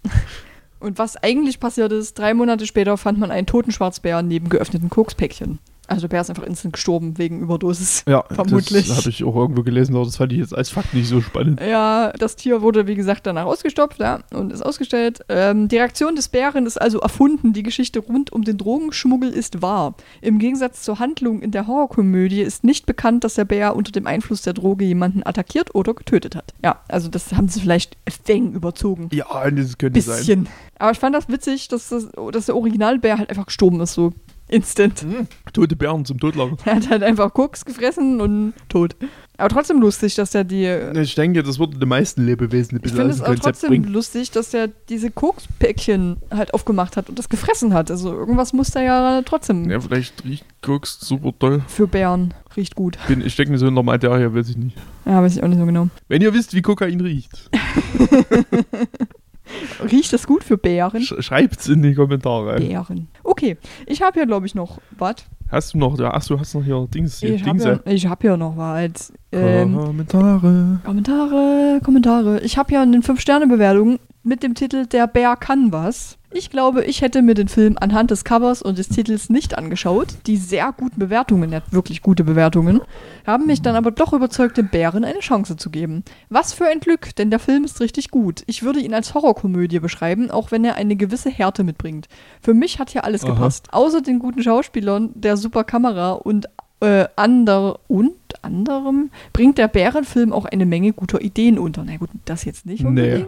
(laughs) Und was eigentlich passiert ist, drei Monate später fand man einen toten Schwarzbär neben geöffneten Kokspäckchen. Also der Bär ist einfach instant gestorben wegen Überdosis. Ja, Vermutlich. das habe ich auch irgendwo gelesen, aber das fand ich jetzt als Fakt nicht so spannend. Ja, das Tier wurde, wie gesagt, danach ausgestopft ja, und ist ausgestellt. Ähm, die Reaktion des Bären ist also erfunden. Die Geschichte rund um den Drogenschmuggel ist wahr. Im Gegensatz zur Handlung in der Horrorkomödie ist nicht bekannt, dass der Bär unter dem Einfluss der Droge jemanden attackiert oder getötet hat. Ja, also das haben sie vielleicht Feng überzogen. Ja, das könnte sein. Bisschen. Aber ich fand das witzig, dass, das, dass der Originalbär halt einfach gestorben ist, so instant. Tote Bären zum Totlachen. (laughs) Er hat halt einfach Koks gefressen und tot. Aber trotzdem lustig, dass er die. Ich denke, das würde den meisten Lebewesen ein Ich bisschen finde aus es dem Konzept trotzdem bringen. lustig, dass er diese Kokspäckchen halt aufgemacht hat und das gefressen hat. Also irgendwas muss da ja trotzdem Ja, vielleicht riecht Koks super toll. für Bären. Riecht gut. Bin, ich stecke mir so in der Materie, weiß ich nicht. Ja, weiß ich auch nicht so genau. Wenn ihr wisst, wie Kokain riecht, (laughs) (laughs) Riecht das gut für Bären? sch schreibt's in die Kommentare. Bären. Okay, ich habe hier, glaube ich, noch was. Hast du noch, achso, du hast noch hier Dings, hier Ich habe hier, ich hab hier noch was. Ähm, Kommentare. Kommentare, Kommentare. Ich habe ja eine 5-Sterne-Bewertung mit dem Titel Der Bär kann was. Ich glaube, ich hätte mir den Film anhand des Covers und des Titels nicht angeschaut. Die sehr guten Bewertungen, er hat wirklich gute Bewertungen, haben mich dann aber doch überzeugt, dem Bären eine Chance zu geben. Was für ein Glück, denn der Film ist richtig gut. Ich würde ihn als Horrorkomödie beschreiben, auch wenn er eine gewisse Härte mitbringt. Für mich hat hier alles Aha. gepasst. Außer den guten Schauspielern, der super Kamera und äh, ander und anderem bringt der Bärenfilm auch eine Menge guter Ideen unter. Na gut, das jetzt nicht Nee.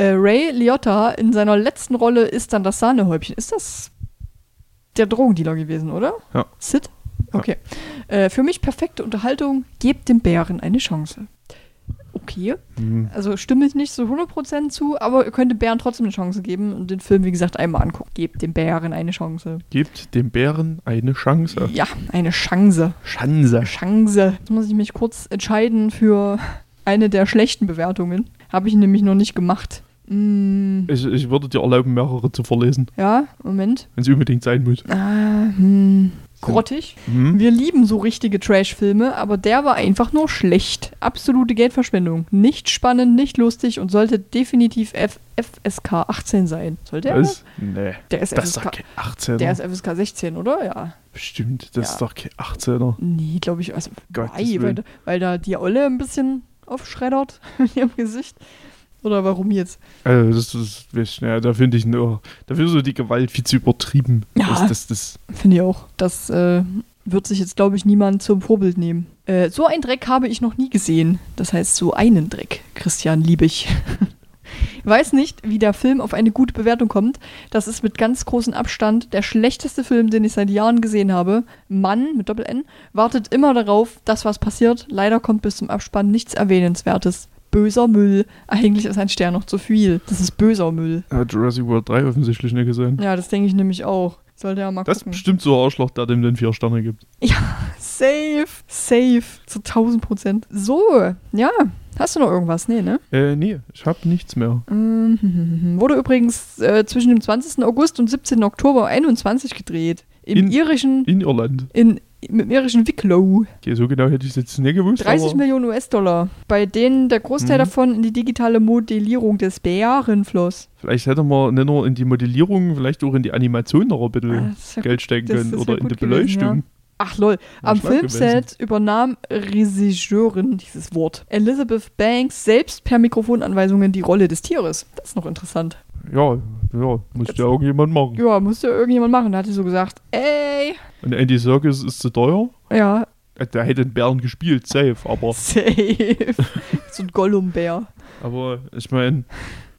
Äh, Ray Liotta in seiner letzten Rolle ist dann das Sahnehäubchen. Ist das der Drogendealer gewesen, oder? Ja. Sid? Okay. Äh, für mich perfekte Unterhaltung. Gebt dem Bären eine Chance. Okay. Hm. Also stimme ich nicht so 100% zu, aber ihr könnt dem Bären trotzdem eine Chance geben und den Film, wie gesagt, einmal angucken. Gebt dem Bären eine Chance. Gebt dem Bären eine Chance. Ja, eine Chance. Chance. Chance. Jetzt muss ich mich kurz entscheiden für eine der schlechten Bewertungen. Habe ich nämlich noch nicht gemacht. Mm, Ich, ich würde dir erlauben, mehrere zu verlesen, ja, Moment. wenn es unbedingt sein muss. Ah, hm, grottig. Hm? Wir lieben so richtige Trash-Filme, aber der war einfach nur schlecht. Absolute Geldverschwendung. Nicht spannend, nicht lustig und sollte definitiv F FSK 18 sein. Sollte er? Was? Nee. Der ist Das ist doch FSK, kein 18er. der ist FSK 16, oder? Ja. Bestimmt, das Ja. ist doch kein 18er. Nee, glaube ich. Also, why, weil, weil da die Olle ein bisschen aufschreddert (laughs) in ihrem Gesicht. Oder warum jetzt? Also, das ist, ich, ja, da finde ich nur, da finde ich so die Gewalt viel zu übertrieben. Ja. Das, das, das, Finde ich auch. Das äh, wird sich jetzt, glaube ich, niemand zum Vorbild nehmen. Äh, so einen Dreck habe ich noch nie gesehen. Das heißt, so einen Dreck, Christian Liebig. (laughs) Weiß nicht, wie der Film auf eine gute Bewertung kommt. Das ist mit ganz großem Abstand der schlechteste Film, den ich seit Jahren gesehen habe. Mann mit Doppel-N wartet immer darauf, dass was passiert. Leider kommt bis zum Abspann nichts Erwähnenswertes. Böser Müll. Eigentlich ist ein Stern noch zu viel. Das ist böser Müll. hat Jurassic World 3 offensichtlich nicht gesehen. Ja, das denke ich nämlich auch. Sollte ja mal Das ist gucken. bestimmt so ein Arschloch, der dem den vier Sterne gibt. (laughs) Safe, safe, zu 1000 Prozent. So, ja, hast du noch irgendwas? Nee, ne? Äh, nee, ich habe nichts mehr. Mhm. Wurde übrigens äh, zwischen dem 20. August und 17. Oktober 21 gedreht. Im In- irischen, In Irland. in, im irischen Wicklow. Okay, so genau hätte ich es jetzt nicht gewusst. 30 aber Millionen US-Dollar, bei denen der Großteil Mhm. davon in die digitale Modellierung des Bären floss. Vielleicht hätte man nicht nur in die Modellierung, vielleicht auch in die Animation noch ein bisschen Ah, ja Geld stecken können oder ja in die gut gewesen, Beleuchtung. Ach lol, am Filmset übernahm Regisseurin, dieses Wort, Elizabeth Banks selbst per Mikrofonanweisungen die Rolle des Tieres. Das ist noch interessant. Ja, ja, muss ja irgendjemand machen. Ja, musste irgendjemand machen. Da hat sie so gesagt, ey, Und Andy Serkis ist zu teuer. ja, Äh, Der hätte den Bären gespielt, safe. Aber, (laughs) safe. so ein Gollum-Bär. aber ich meine,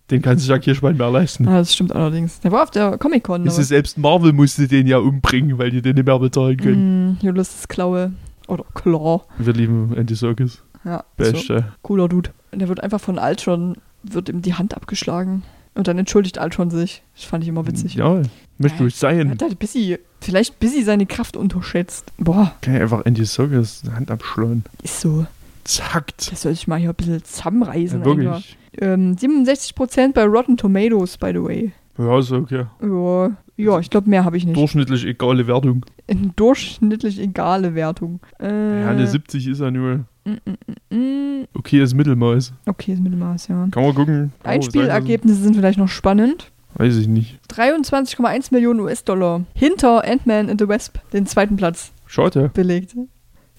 den kann sich ja Kirschwein mehr leisten. Ah, das stimmt allerdings. Der war auf der Comic-Con. Aber- selbst Marvel musste den ja umbringen, weil die den nicht mehr bezahlen können. Mm, Ulysses Klaue. Oder Claw. Wir lieben Andy Serkis. Ja, so, Beste. cooler Dude. Und der wird einfach von Ultron, wird ihm die Hand abgeschlagen. Und dann entschuldigt Ultron sich. Das fand ich immer witzig. Ja, möchte Er sein. hat halt busy, vielleicht busy seine Kraft unterschätzt. Boah, Kann ich einfach Andy Serkis Hand abschlagen. ist so. Zackt. Das soll ich mal hier ein bisschen zusammenreißen. Ja, wirklich. Ähm, 67% bei Rotten Tomatoes, by the way. Ja, ist okay. Ja, ja ich glaube, mehr habe ich nicht. Durchschnittlich egale Wertung. Eine durchschnittlich egale Wertung. Äh, Ja, eine 70 ist ja nur mm, mm, mm, mm. okayes Mittelmaß. Okay, ist Mittelmaß, ja. Kann man gucken. Kann Einspielergebnisse sind vielleicht noch spannend. Weiß ich nicht. 23,1 Millionen US-Dollar. Hinter Ant-Man and the Wasp den zweiten Platz Schotte. belegt.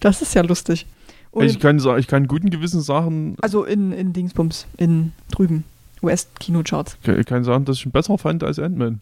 Das ist ja lustig. Also und ich kann, ich kann guten Gewissen sagen. Also in, in Dingsbums, in drüben. US-Kinocharts. Ich kann sagen, dass ich ihn besser fand als Ant-Man.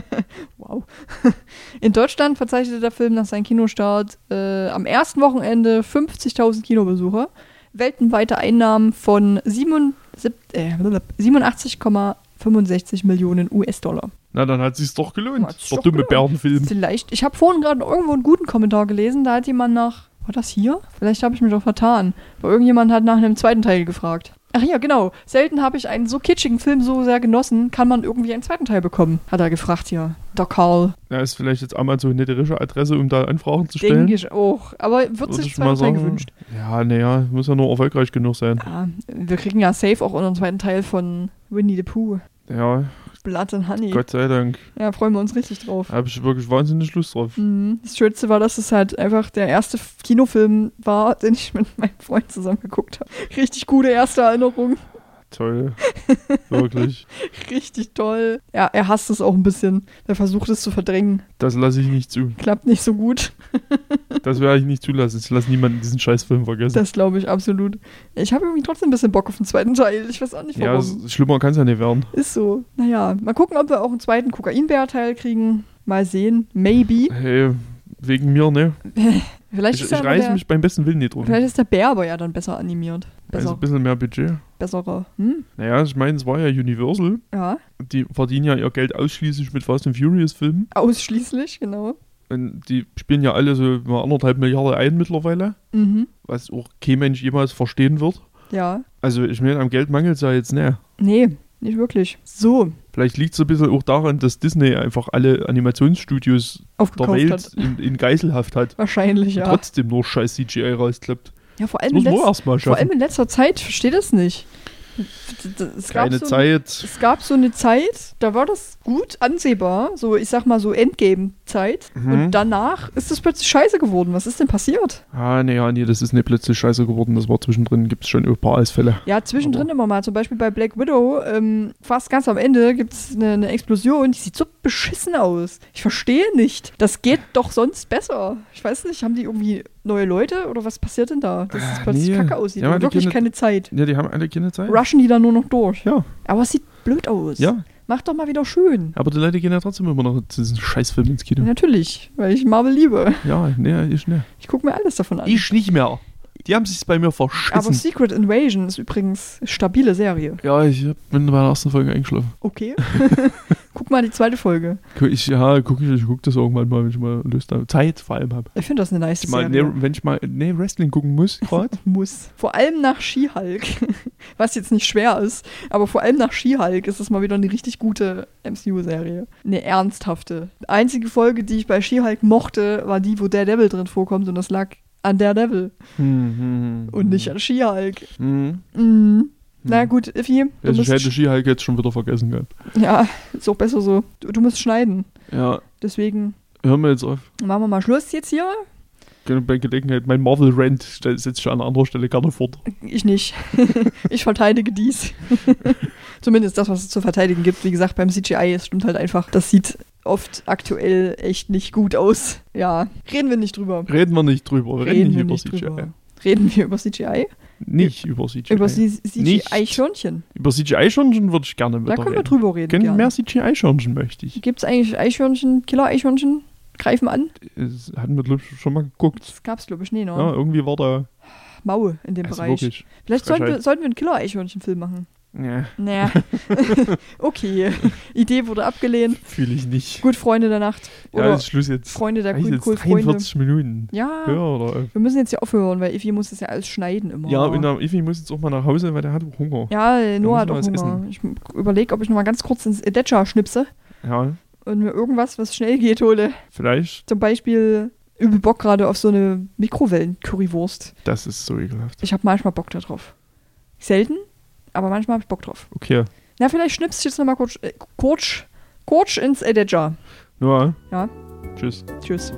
(laughs) wow. (laughs) In Deutschland verzeichnete der Film nach seinem Kinostart äh, am ersten Wochenende 50.000 Kinobesucher, weltweite Einnahmen von 87,1 65 Millionen US-Dollar. Na, dann hat sie es doch gelohnt. Hat's doch, doch dumme Bärenfilm. Vielleicht, ich habe vorhin gerade irgendwo einen guten Kommentar gelesen, da hat jemand nach, war das hier? Vielleicht habe ich mich doch vertan. Aber irgendjemand hat nach einem zweiten Teil gefragt. Ach ja, genau. Selten habe ich einen so kitschigen Film so sehr genossen. Kann man irgendwie einen zweiten Teil bekommen? Hat er gefragt hier. Der Carl. Ja, ist vielleicht jetzt einmal so eine richtige Adresse, um da Anfragen zu stellen. Denke ich auch. Aber wird sich zweiter Teil gewünscht. Ja, naja, muss ja nur erfolgreich genug sein. Ja, wir kriegen ja safe auch unseren zweiten Teil von Winnie the Pooh. Ja, Blood and Honey. Gott sei Dank. Ja, freuen wir uns richtig drauf. Da habe ich wirklich wahnsinnig Lust drauf. Mhm. Das Schönste war, dass es halt einfach der erste Kinofilm war, den ich mit meinem Freund zusammen geguckt habe. Richtig gute erste Erinnerung. Toll. (laughs) wirklich. Richtig toll. Ja, er hasst es auch ein bisschen. Er versucht es zu verdrängen. Das lasse ich nicht zu. Klappt nicht so gut. (laughs) Das werde ich nicht zulassen. Ich lasse niemanden diesen Scheißfilm vergessen. Das glaube ich absolut. Ich habe irgendwie trotzdem ein bisschen Bock auf den zweiten Teil. Ich weiß auch nicht ja, warum. s- schlimmer kann es ja nicht werden. Ist so. Naja, mal gucken, ob wir auch einen zweiten Kokainbär-Teil kriegen. Mal sehen. Maybe. Hey, wegen mir, ne? (laughs) Vielleicht, Ich, ist, ich ja reiße mich beim besten Willen nicht drauf. vielleicht ist der Bär aber ja dann besser animiert. Also Besser, ein bisschen mehr Budget. besserer. Hm? Naja, ich meine, es war ja Universal. Ja, Die verdienen ja ihr Geld ausschließlich mit Fast and Furious Filmen. ausschließlich, genau. Und die spielen ja alle so mal anderthalb Milliarden ein mittlerweile. Mhm. Was auch kein Mensch jemals verstehen wird. Ja. Also ich meine, am Geld mangelt es ja jetzt nicht. Nee, nicht wirklich. So, Vielleicht liegt es ein bisschen auch daran, dass Disney einfach alle Animationsstudios der aufgekauft Welt in, in Geiselhaft hat. (laughs) Wahrscheinlich, Und ja. trotzdem nur scheiß CGI rausklappt. Ja, vor Das allem, in letz vor allem in letzter Zeit, ich verstehe das nicht. Es gab Keine so, Zeit. Es gab so eine Zeit, da war das gut ansehbar, so ich sag mal so Endgame-Zeit. Mhm. Und danach ist es plötzlich scheiße geworden. Was ist denn passiert? Ah, nee, ja, nee, das ist nicht plötzlich scheiße geworden. Das war zwischendrin, gibt es schon ein paar Ausfälle. Ja, zwischendrin immer mal. Zum Beispiel bei Black Widow, ähm, fast ganz am Ende gibt es eine, eine Explosion, die sieht so beschissen aus. Ich verstehe nicht. Das geht doch sonst besser. Ich weiß nicht, haben die irgendwie neue Leute oder was passiert denn da? Dass es Äh, plötzlich nee. kacke aussieht. Die wirklich können- keine Zeit. Ja, die haben alle keine Zeit. Rushen die dann nur noch durch. Ja, Aber es sieht blöd aus. ja. Mach doch mal wieder schön. Aber die Leute gehen ja trotzdem immer noch zu diesen Scheißfilm ins Kino. Natürlich, weil ich Marvel liebe. Ja, nee, ich nicht. Ich gucke mir alles davon an. Ich nicht mehr. Die haben sich bei mir aber verschissen. Secret Invasion ist übrigens eine stabile Serie. ja, ich bin bei der ersten Folge eingeschlafen. Okay. (laughs) Guck mal die zweite Folge. Ich, ja, guck ich, ich guck das irgendwann mal, wenn ich mal Lust habe. Zeit vor allem habe. Ich finde das eine nice Mal, Serie. nee, wenn ich mal nee, Wrestling gucken muss, (laughs) gerade. Muss. Vor allem nach She-Hulk. (laughs) Was jetzt nicht schwer ist, aber vor allem nach She-Hulk ist es mal wieder eine richtig gute MCU-Serie. Eine ernsthafte. Die einzige Folge, die ich bei She-Hulk mochte, war die, wo Daredevil drin vorkommt und das lag an Daredevil und nicht an She-Hulk. Hm. Mhm. Na gut, Iffi, du Also ich hätte Ski-Hulk jetzt schon wieder vergessen gehabt. ja, ist auch besser so. Du, du musst schneiden. Ja, Deswegen hören wir jetzt auf. machen wir mal Schluss jetzt hier. Bei Gelegenheit, mein Marvel-Rant stell- setze ich an anderer Stelle gerne fort. Ich nicht. (laughs) ich verteidige dies. (laughs) Zumindest das, was es zu verteidigen gibt. Wie gesagt, beim CGI, es stimmt halt einfach. Das sieht oft aktuell echt nicht gut aus. Ja, reden wir nicht drüber. Reden wir nicht drüber. Wir reden, nicht wir über nicht CGI. drüber. Reden wir über CGI? Nicht über CGI. Über Nicht. CGI-Schörnchen. Über CGI-Schirnchen würde ich gerne Da wieder können wir reden. drüber reden. Können mehr CGI-Schirnchen möchte ich. Gibt es eigentlich Eichhörnchen, Killer-Eichhörnchen? Greifen an? Das hatten wir, glaube ich, schon mal geguckt. Das gab's, glaube ich, nee, ne? Ja, irgendwie war da. Maue in dem Also Bereich. wirklich. Vielleicht sollten wir, sollten wir einen Killer-Eichhörnchen-Film machen. Ja, Naja. (laughs) okay. Idee wurde abgelehnt. fühle ich nicht. Gut, Freunde der Nacht. Ja, Oder ist Schluss jetzt. Freunde der grünen jetzt Kohlfreunde. 43 Minuten. Ja, Ja, oder? wir müssen jetzt ja aufhören, weil Ivi muss das ja alles schneiden immer. Ja, und der Ivi muss jetzt auch mal nach Hause, weil der hat auch Hunger. ja Noah hat auch Hunger. Ich überlege, ob ich noch mal ganz kurz ins Edetscha schnipse Ja, und mir irgendwas, was schnell geht, hole. vielleicht. Zum Beispiel übel Bock gerade auf so eine Mikrowellen-Currywurst. Das ist so ekelhaft. Ich habe manchmal Bock da drauf. Selten, aber manchmal habe ich Bock drauf. Okay. Na, vielleicht schnippst du jetzt noch mal kurz, äh, kurz, kurz ins Edetscha. Noah. Ja. Tschüss. Tschüss.